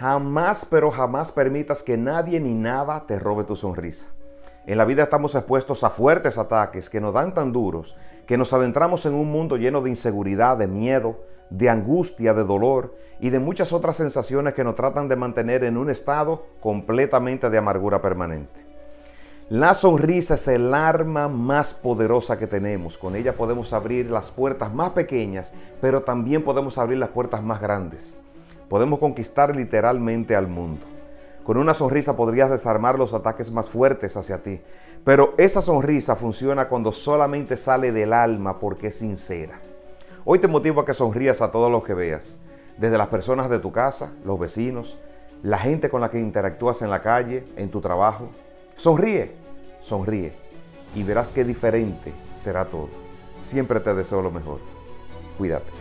Jamás, pero jamás permitas que nadie ni nada te robe tu sonrisa. En la vida estamos expuestos a fuertes ataques que nos dan tan duros que nos adentramos en un mundo lleno de inseguridad, de miedo, de angustia, de dolor y de muchas otras sensaciones que nos tratan de mantener en un estado completamente de amargura permanente. La sonrisa es el arma más poderosa que tenemos. Con ella podemos abrir las puertas más pequeñas, pero también podemos abrir las puertas más grandes. Podemos conquistar literalmente al mundo. Con una sonrisa podrías desarmar los ataques más fuertes hacia ti, pero esa sonrisa funciona cuando solamente sale del alma porque es sincera. Hoy te motivo a que sonrías a todos los que veas, desde las personas de tu casa, los vecinos, la gente con la que interactúas en la calle, en tu trabajo. Sonríe, sonríe y verás qué diferente será todo. Siempre te deseo lo mejor. Cuídate.